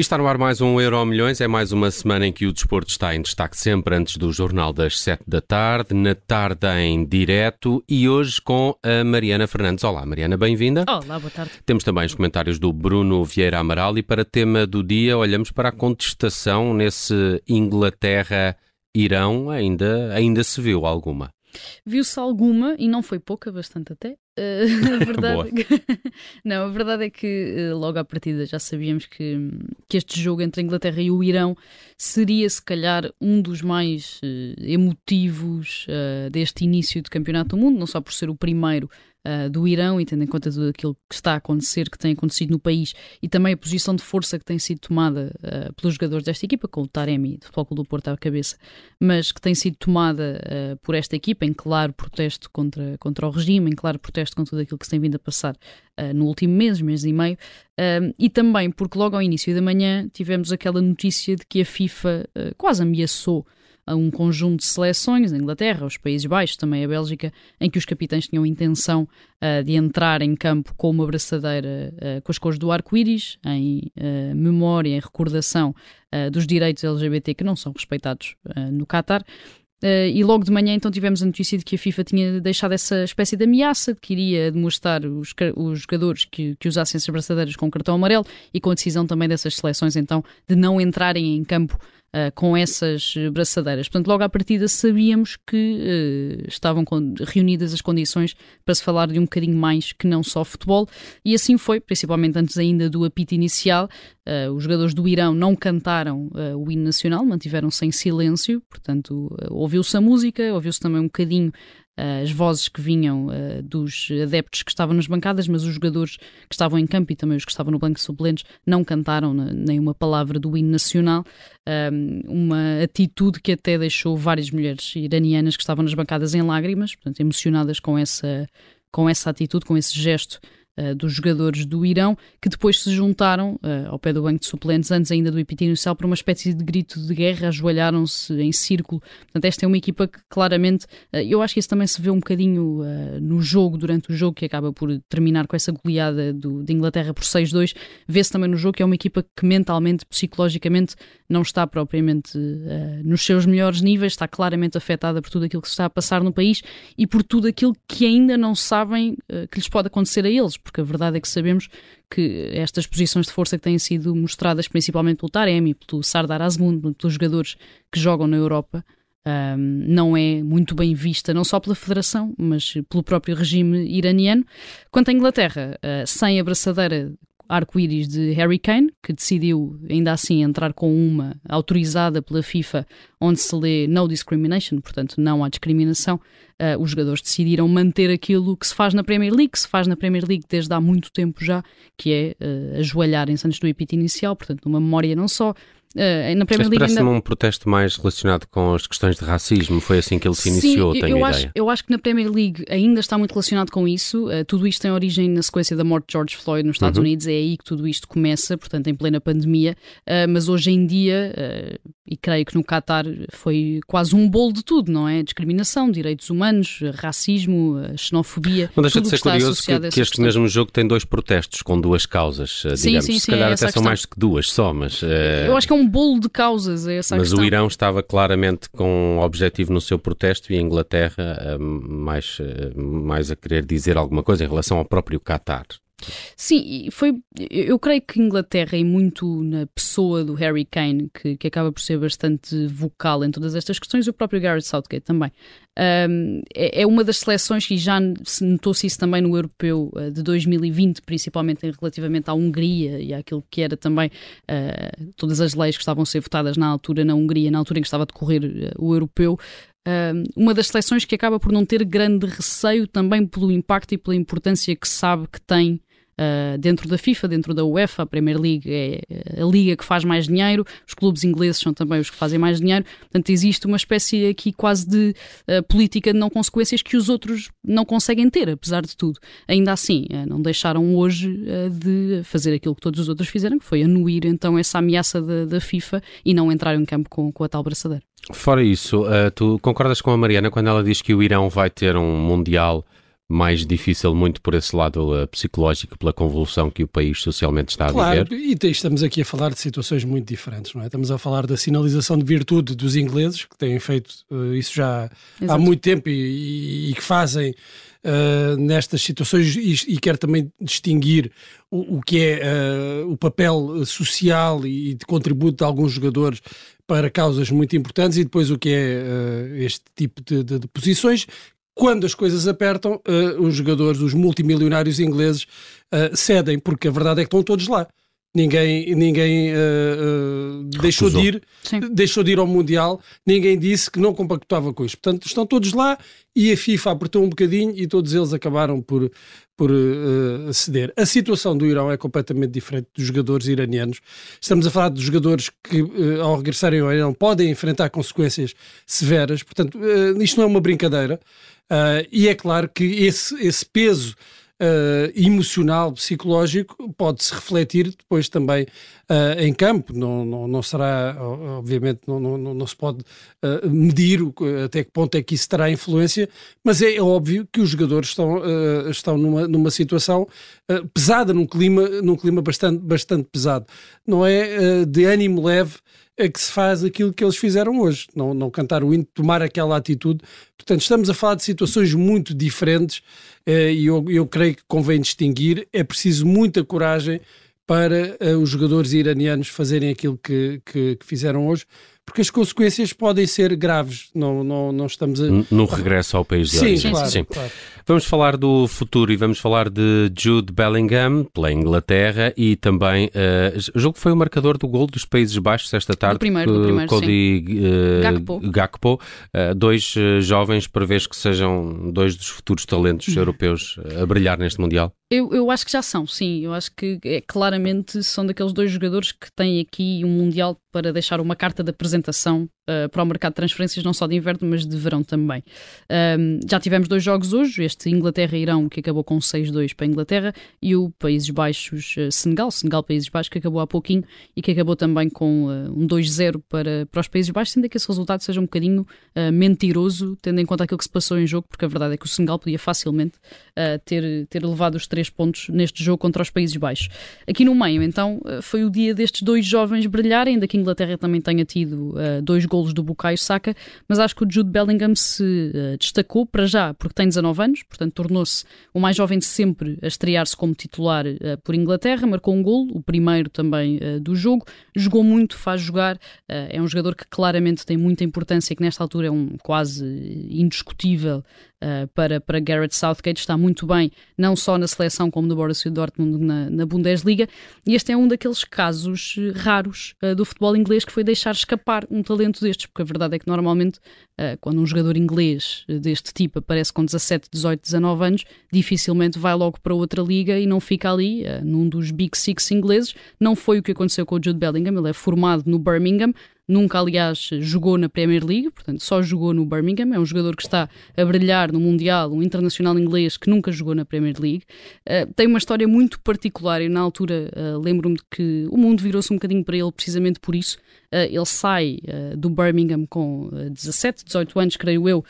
E está no ar mais um Euro Milhões. É mais uma semana em que o desporto está em destaque sempre antes do Jornal das 7 da tarde, na tarde em direto e hoje com a Mariana Fernandes. Olá, Mariana, bem-vinda. Olá, boa tarde. Temos também os comentários do Bruno Vieira Amaral e para tema do dia olhamos para a contestação nesse Inglaterra-Irão. Ainda, ainda se viu alguma? Viu-se alguma, e não foi pouca, bastante até. Uh, a verdade é que, não, a verdade é que uh, logo à partida já sabíamos que, que este jogo entre a Inglaterra e o Irão seria se calhar um dos mais uh, emotivos deste início de campeonato do mundo, não só por ser o primeiro uh, do Irão e tendo em conta tudo aquilo que está a acontecer, que tem acontecido no país e também a posição de força que tem sido tomada uh, pelos jogadores desta equipa, com o Taremi do Futebol do Porto à cabeça, mas que tem sido tomada uh, por esta equipa em claro protesto contra, contra o regime, em claro protesto contra tudo aquilo que se tem vindo a passar no último mês, mês e meio, e também porque logo ao início da manhã tivemos aquela notícia de que a FIFA quase ameaçou a um conjunto de seleções, a Inglaterra, os Países Baixos, também a Bélgica, em que os capitães tinham intenção uh, de entrar em campo com uma braçadeira uh, com as cores do arco-íris, em uh, memória, em recordação dos direitos LGBT que não são respeitados no Qatar. Uh, e logo de manhã então tivemos a notícia de que a FIFA tinha deixado essa espécie de ameaça de que iria demonstrar os, os jogadores que, que usassem essas braçadeiras com cartão amarelo e com a decisão também dessas seleções então de não entrarem em campo uh, com essas braçadeiras. Portanto, logo à partida sabíamos que uh, estavam reunidas as condições para se falar de um bocadinho mais que não só futebol, e assim foi, principalmente antes ainda do apito inicial. Uh, os jogadores do Irão não cantaram o hino nacional, mantiveram-se em silêncio, portanto, ouviu-se a música, ouviu-se também um bocadinho as vozes que vinham uh, dos adeptos que estavam nas bancadas, mas os jogadores que estavam em campo e também os que estavam no banco suplentes não cantaram nenhuma palavra do hino nacional. uma atitude que até deixou várias mulheres iranianas que estavam nas bancadas em lágrimas, portanto, emocionadas com essa, com essa atitude, com esse gesto uh, dos jogadores do Irão, que depois se juntaram uh, ao pé do banco de suplentes, antes ainda do epítio inicial, para uma espécie de grito de guerra, ajoelharam-se em círculo. Portanto, esta é uma equipa que claramente, uh, eu acho que isso também se vê um bocadinho no jogo, durante o jogo, que acaba por terminar com essa goleada do, de Inglaterra por 6-2, vê-se também no jogo que é uma equipa que mentalmente, psicologicamente, não está propriamente nos seus melhores níveis, está claramente afetada por tudo aquilo que se está a passar no país e por tudo aquilo que ainda não sabem que lhes pode acontecer a eles, porque a verdade é que sabemos que estas posições de força que têm sido mostradas principalmente pelo Taremi, pelo Sardar Azmoun, pelos jogadores que jogam na Europa, um, não é muito bem vista, não só pela Federação, mas pelo próprio regime iraniano. Quanto à Inglaterra, uh, sem a braçadeira arco-íris de Harry Kane, que decidiu ainda assim entrar com uma autorizada pela FIFA, onde se lê no discrimination, portanto não há discriminação. Uh, os jogadores decidiram manter aquilo que se faz na Premier League, que se faz na Premier League desde há muito tempo já, que é uh, ajoelharem-se antes do epito inicial, portanto, numa memória não só Uh, na Premier League parece-me ainda... um protesto mais relacionado com as questões de racismo, foi assim que ele se iniciou, Sim, tenho eu ideia. Acho, eu acho que na Premier League ainda está muito relacionado com isso, uh, tudo isto tem origem na sequência da morte de George Floyd nos Estados uhum. Unidos, é aí que tudo isto começa, portanto em plena pandemia, uh, mas hoje em dia, e creio que no Qatar foi quase um bolo de tudo, não é? Discriminação, direitos humanos, racismo, xenofobia, Não deixa de ser curioso que, que este mesmo jogo tem dois protestos com duas causas, digamos, sim, sim, se calhar até são mais do que duas só, mas... Eu acho que é um bolo de causas a essa Mas questão. o Irão estava claramente com um objetivo no seu protesto e a Inglaterra mais, eh, mais a querer dizer alguma coisa em relação ao próprio Qatar. Sim, foi. Eu creio que Inglaterra, e muito na pessoa do Harry Kane, que, que acaba por ser bastante vocal em todas estas questões, o próprio Gareth Southgate também. Um, é, é, uma das seleções que já se notou-se isso também no europeu uh, de 2020, principalmente relativamente à Hungria e àquilo que era também uh, todas as leis que estavam a ser votadas na altura na Hungria, na altura em que estava a decorrer uh, o europeu. uma das seleções que acaba por não ter grande receio também pelo impacto e pela importância que sabe que tem uh, dentro da FIFA, dentro da UEFA, a Premier League é a liga que faz mais dinheiro, os clubes ingleses são também os que fazem mais dinheiro, portanto existe uma espécie aqui quase de uh, política de não consequências que os outros não conseguem ter, apesar de tudo. Ainda assim, uh, não deixaram hoje de fazer aquilo que todos os outros fizeram, que foi anuir então essa ameaça da, da FIFA e não entrar em campo com, com a tal braçadeira. Fora isso, tu concordas com a Mariana quando ela diz que o Irão vai ter um Mundial mais difícil, muito por esse lado uh, psicológico, pela convulsão que o país socialmente está claro, a viver. E estamos aqui a falar de situações muito diferentes, não é? Estamos a falar da sinalização de virtude dos ingleses, que têm feito uh, isso já Exato. há muito tempo e, e, e que fazem uh, nestas situações e, e quer também distinguir o, o que é uh, o papel social e de contributo de alguns jogadores para causas muito importantes e depois o que é uh, este tipo de, de, de, posições. Quando as coisas apertam, os jogadores, os multimilionários ingleses, cedem, porque a verdade é que estão todos lá. Ninguém, ninguém uh, uh, deixou, de ir, deixou de ir ao Mundial, ninguém disse que não compactava com isto. Portanto, estão todos lá e a FIFA apertou um bocadinho e todos eles acabaram por, por uh, ceder. A situação do Irão é completamente diferente dos jogadores iranianos. Estamos a falar de jogadores que, ao regressarem ao Irão, podem enfrentar consequências severas. Portanto, isto não é uma brincadeira. E é claro que esse, esse peso uh, emocional, psicológico, pode-se refletir depois também uh, em campo. Não, não, não será, obviamente, não, não, não se pode uh, medir até que ponto é que isso terá influência, mas é, é óbvio que os jogadores estão, estão numa, numa situação pesada, num clima, num clima bastante, bastante pesado. Não é de ânimo leve é que se faz aquilo que eles fizeram hoje, não, não cantar o hino, tomar aquela atitude. Portanto, estamos a falar de situações muito diferentes eh, e eu, eu creio que convém distinguir. É preciso muita coragem para uh, os jogadores iranianos fazerem aquilo que, que, que, fizeram hoje, porque as consequências podem ser graves. Não, não, não estamos a... No regresso ao país de Sim, origem. Claro, Sim. Claro. Vamos falar do futuro e vamos falar de Jude Bellingham pela Inglaterra e também uh, julgo que foi o marcador do gol dos Países Baixos esta tarde. Do primeiro, do primeiro Cody uh, Gakpo. Gakpo uh, dois uh, jovens prevês que sejam dois dos futuros talentos uhum. europeus a brilhar neste Mundial? Eu, eu acho que já são, sim. Eu acho que é, claramente são daqueles dois jogadores que têm aqui um Mundial para deixar uma carta de apresentação uh, para o mercado de transferências, não só de inverno, mas de verão também. Um, já tivemos dois jogos hoje, este Inglaterra-Irão, que acabou com 6-2 para a Inglaterra, e o Países Baixos-Senegal, uh, Senegal-Países Baixos, que acabou há pouquinho e que acabou também com uh, um 2-0 para, para os Países Baixos, sendo que esse resultado seja um bocadinho mentiroso, tendo em conta aquilo que se passou em jogo, porque a verdade é que o Senegal podia facilmente ter, ter levado os três pontos neste jogo contra os Países Baixos. Aqui no meio, então, foi o dia destes dois jovens brilharem, ainda que a Inglaterra também tenha tido dois gols golos do Bukayo Saka, mas acho que o Jude Bellingham se uh, destacou para já porque tem 19 anos, portanto tornou-se o mais jovem de sempre a estrear-se como titular uh, por Inglaterra, marcou um golo, o primeiro também uh, do jogo, jogou muito, faz jogar, é um jogador que claramente tem muita importância e que nesta altura é um quase indiscutível uh, para, para Garrett Southgate, está muito bem, não só na seleção como no Borussia Dortmund na, na Bundesliga, e este é um daqueles casos eh, raros uh, do futebol inglês que foi deixar escapar um talento destes, porque a verdade é que normalmente uh, quando um jogador inglês deste tipo aparece com 17, 18, 19 anos, dificilmente vai logo para outra liga e não fica ali num dos Big Six ingleses. Não foi o que aconteceu com o Jude Bellingham, ele é formado no Birmingham, Nunca, aliás, jogou na Premier League, portanto, só jogou no Birmingham. É um jogador que está a brilhar no Mundial, um internacional inglês que nunca jogou na Premier League. Uh, tem uma história muito particular e, na altura, uh, lembro-me de que o mundo virou-se um bocadinho para ele precisamente por isso. Uh, ele sai do Birmingham com 17, 18 anos, creio eu,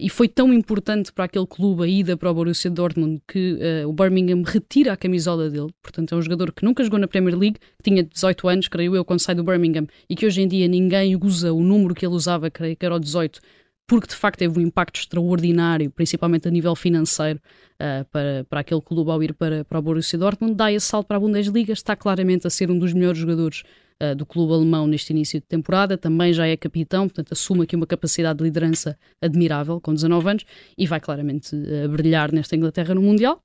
e foi tão importante para aquele clube a ida para o Borussia Dortmund que o Birmingham retira a camisola dele. Portanto, é um jogador que nunca jogou na Premier League, que tinha 18 anos, creio eu, quando sai do Birmingham e que hoje em dia ninguém usa o número que ele usava, creio que era o 18, porque de facto teve um impacto extraordinário, principalmente a nível financeiro, uh, para, para aquele clube ao ir para, para o Borussia Dortmund, dá esse salto para a Bundesliga, está claramente a ser um dos melhores jogadores uh, do clube alemão neste início de temporada, também já é capitão, portanto assume aqui uma capacidade de liderança admirável, com 19 anos, e vai claramente uh, brilhar nesta Inglaterra no Mundial.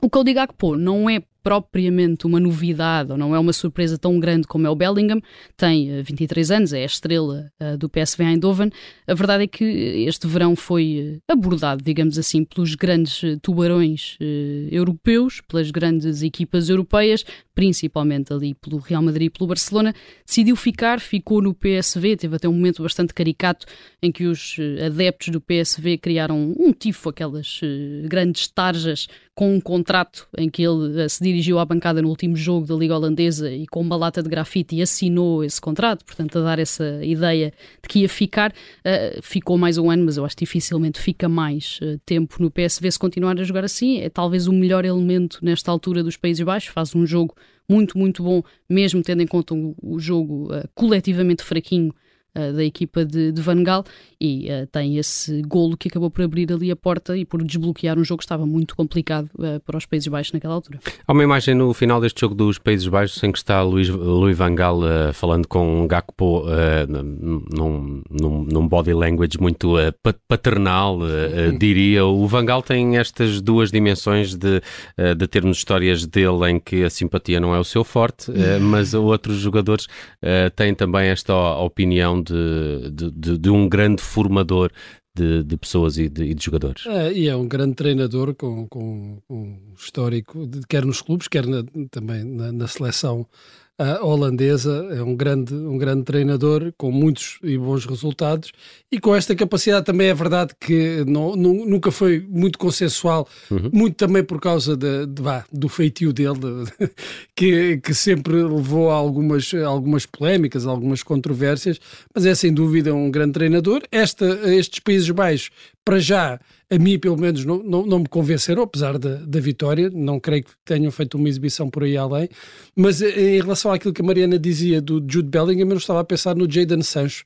O Cody Gakpo não é propriamente uma novidade ou não é uma surpresa tão grande como é o Bellingham, tem 23 eh, anos, é a estrela uh, do PSV Eindhoven. A verdade é que este verão foi eh, abordado, digamos assim, pelos grandes tubarões europeus, pelas grandes equipas europeias, principalmente ali pelo Real Madrid e pelo Barcelona. Decidiu ficar, ficou no PSV, teve até um momento bastante caricato em que os adeptos do PSV criaram um tifo, aquelas grandes tarjas com um contrato em que ele uh, se dirigiu à bancada no último jogo da Liga Holandesa e com uma lata de grafite e assinou esse contrato, portanto, a dar essa ideia de que ia ficar. Uh, ficou mais um ano, mas eu acho que dificilmente fica mais uh, tempo no PSV se continuar a jogar assim. É talvez o melhor elemento nesta altura dos Países Baixos, faz um jogo muito, muito bom, mesmo tendo em conta o, o jogo coletivamente fraquinho uh, da equipa de, de Van Gaal e uh, tem esse golo que acabou por abrir ali a porta e por desbloquear um jogo que estava muito complicado uh, para os Países Baixos naquela altura. Há uma imagem no final deste jogo dos Países Baixos em que está Luís, Luís Van Gaal falando com Gakpo num, num, num, body language muito paternal, diria. O Van Gaal tem estas duas dimensões de, de termos histórias dele em que a simpatia não é o seu forte, mas outros jogadores têm também esta opinião de, de, de um grande formador de, de, pessoas e de, e de jogadores. É, e é um grande treinador com, com, um histórico, quer nos clubes, quer na, também na, na seleção uh, holandesa, é um grande, um grande treinador com muitos e bons resultados e com esta capacidade também é verdade que não, não, nunca foi muito consensual, uhum. muito também por causa de, de, do feitio dele, de, que, que sempre levou a algumas, algumas polémicas, algumas controvérsias, mas é sem dúvida um grande treinador. Esta, estes Países Baixos, para já, a mim pelo menos não, não, não me convenceram, apesar da, da vitória, não creio que tenham feito uma exibição por aí além, mas eh, em relação àquilo que a Mariana dizia do Jude Bellingham, eu estava a pensar no Jadon Sancho,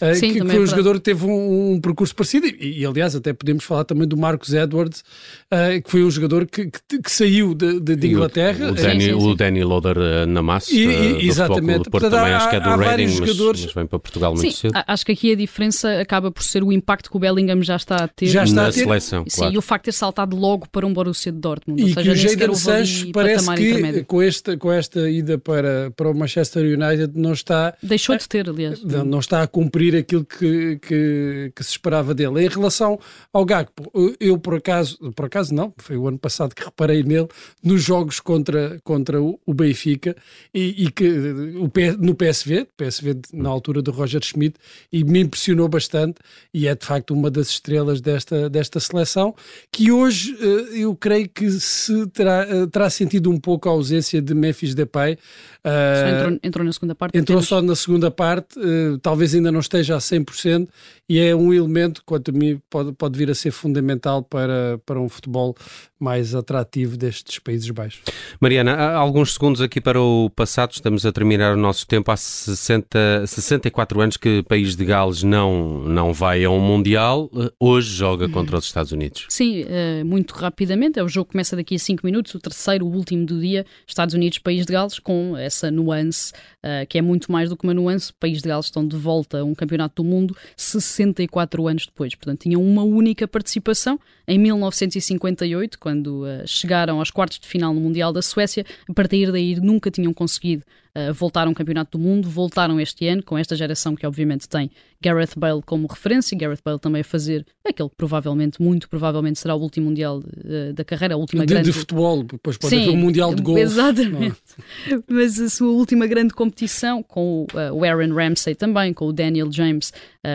eh, Sim, que, que foi um jogador que teve um, um percurso parecido, e, e, aliás até podemos falar também do Marcos Edwards, uh, que foi um jogador que, que, que saiu de, de, de Inglaterra. O, o, Danny, sim, sim, sim. o Danny Loader na massa, e, e, exatamente. do Porto, também há, acho que é do Reading, mas, jogadores... mas vem para Portugal muito cedo. Acho que aqui a diferença acaba por ser o impacto que o Bellingham já está a ter. Já está na a ter. seleção, Sim, claro. e o facto de ter saltado logo para um Borussia de Dortmund. E ou seja, que o Jadon Sancho parece que com esta, com esta ida para, para o Manchester United não está... Deixou de ter, aliás. Não, não está a cumprir aquilo que, que, que, se esperava dele. Em relação ao Gakpo, eu por acaso, por acaso não, foi o ano passado que reparei nele, nos jogos contra, contra o, o Benfica e, e, que o, no PSV, PSV na altura do Roger Schmidt, e me impressionou bastante e é de facto uma das estrelas desta, desta seleção, que hoje eh, eu creio que se terá, eh, terá sentido um pouco a ausência de Memphis Depay. Uh, entrou, entrou, na segunda parte. Entrou só na segunda parte, uh, talvez ainda não esteja a 100%, e é um elemento, quanto a mim, pode, pode vir a ser fundamental para, para um futebol mais atrativo destes Países Baixos. Mariana, há alguns segundos aqui para o passado, estamos a terminar o nosso tempo. Há 60, 64 anos que o país de Gales não, não vai a um Mundial, hoje joga contra os Estados Unidos. Sim, eh, muito rapidamente. O jogo começa daqui a 5 minutos, o terceiro, o último do dia, Estados Unidos, país de Gales, com essa nuance, eh, que é muito mais do que uma nuance. O país de Gales estão de volta a um campeonato do mundo 64 anos depois. Portanto, tinham uma única participação em 1958, quando uh, chegaram aos quartos de final no Mundial da Suécia. A partir daí nunca tinham conseguido uh, voltar a um campeonato do mundo, voltaram este ano com esta geração que obviamente tem Gareth Bale como referência, Gareth Bale também a fazer aquele que provavelmente, muito provavelmente será o último Mundial uh, da carreira, a última de, grande... De futebol, depois pode Sim, haver um Mundial de golfe. Exatamente. Mas a sua última grande competição com o Aaron Ramsey também, com o Daniel James,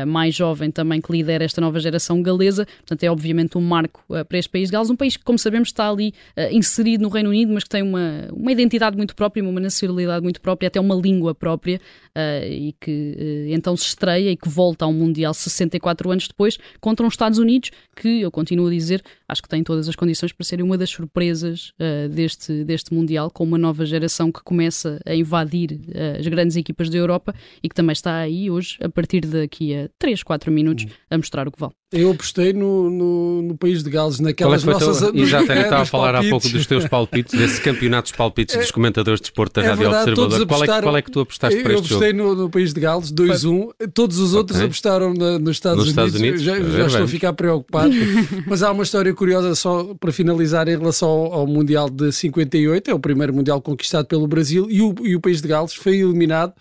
mais jovem também, que lidera esta nova geração galesa, portanto é obviamente um marco para este país de Gales, um país que como sabemos está ali inserido no Reino Unido, mas que tem uma, uma identidade muito própria, uma nacionalidade muito própria, até uma língua própria uh, e que uh, então se estreia e que volta ao Mundial 64 anos depois contra os Estados Unidos, que eu continuo a dizer, acho que tem todas as condições para serem uma das surpresas uh, deste, deste Mundial, com uma nova geração que começa a invadir as grandes equipas da Europa e que também está aí hoje, a partir daqui a 3, 4 minutos, a mostrar o que vale. Eu apostei no, no, no, país de Gales, naquelas Qual é nossas. Teu... Exato, estava a falar palpites. há pouco dos teus palpites, desse campeonato dos palpites é, dos comentadores de esporte da é Rádio verdade, Observador. Qual é, qual é, que tu apostaste eu, para este jogo? Eu apostei no, no, país de Gales, 2-1. Todos os outros okay. apostaram na, nos Estados nos Unidos. Estados Unidos. Já, já estou a ficar preocupado. Mas há uma história curiosa só para finalizar em relação ao, ao, Mundial de 58. É o primeiro Mundial conquistado pelo Brasil e o, e o país de Gales foi eliminado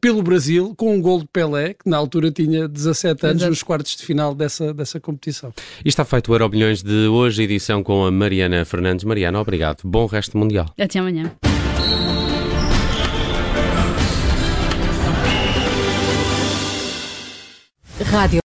pelo Brasil com um gol de Pelé, que na altura tinha 17 anos, Exato. nos quartos de final dessa, dessa competição. E está feito o Euro Bilhões de hoje, edição com a Mariana Fernandes. Mariana, obrigado. Bom resto mundial. Até amanhã. Rádio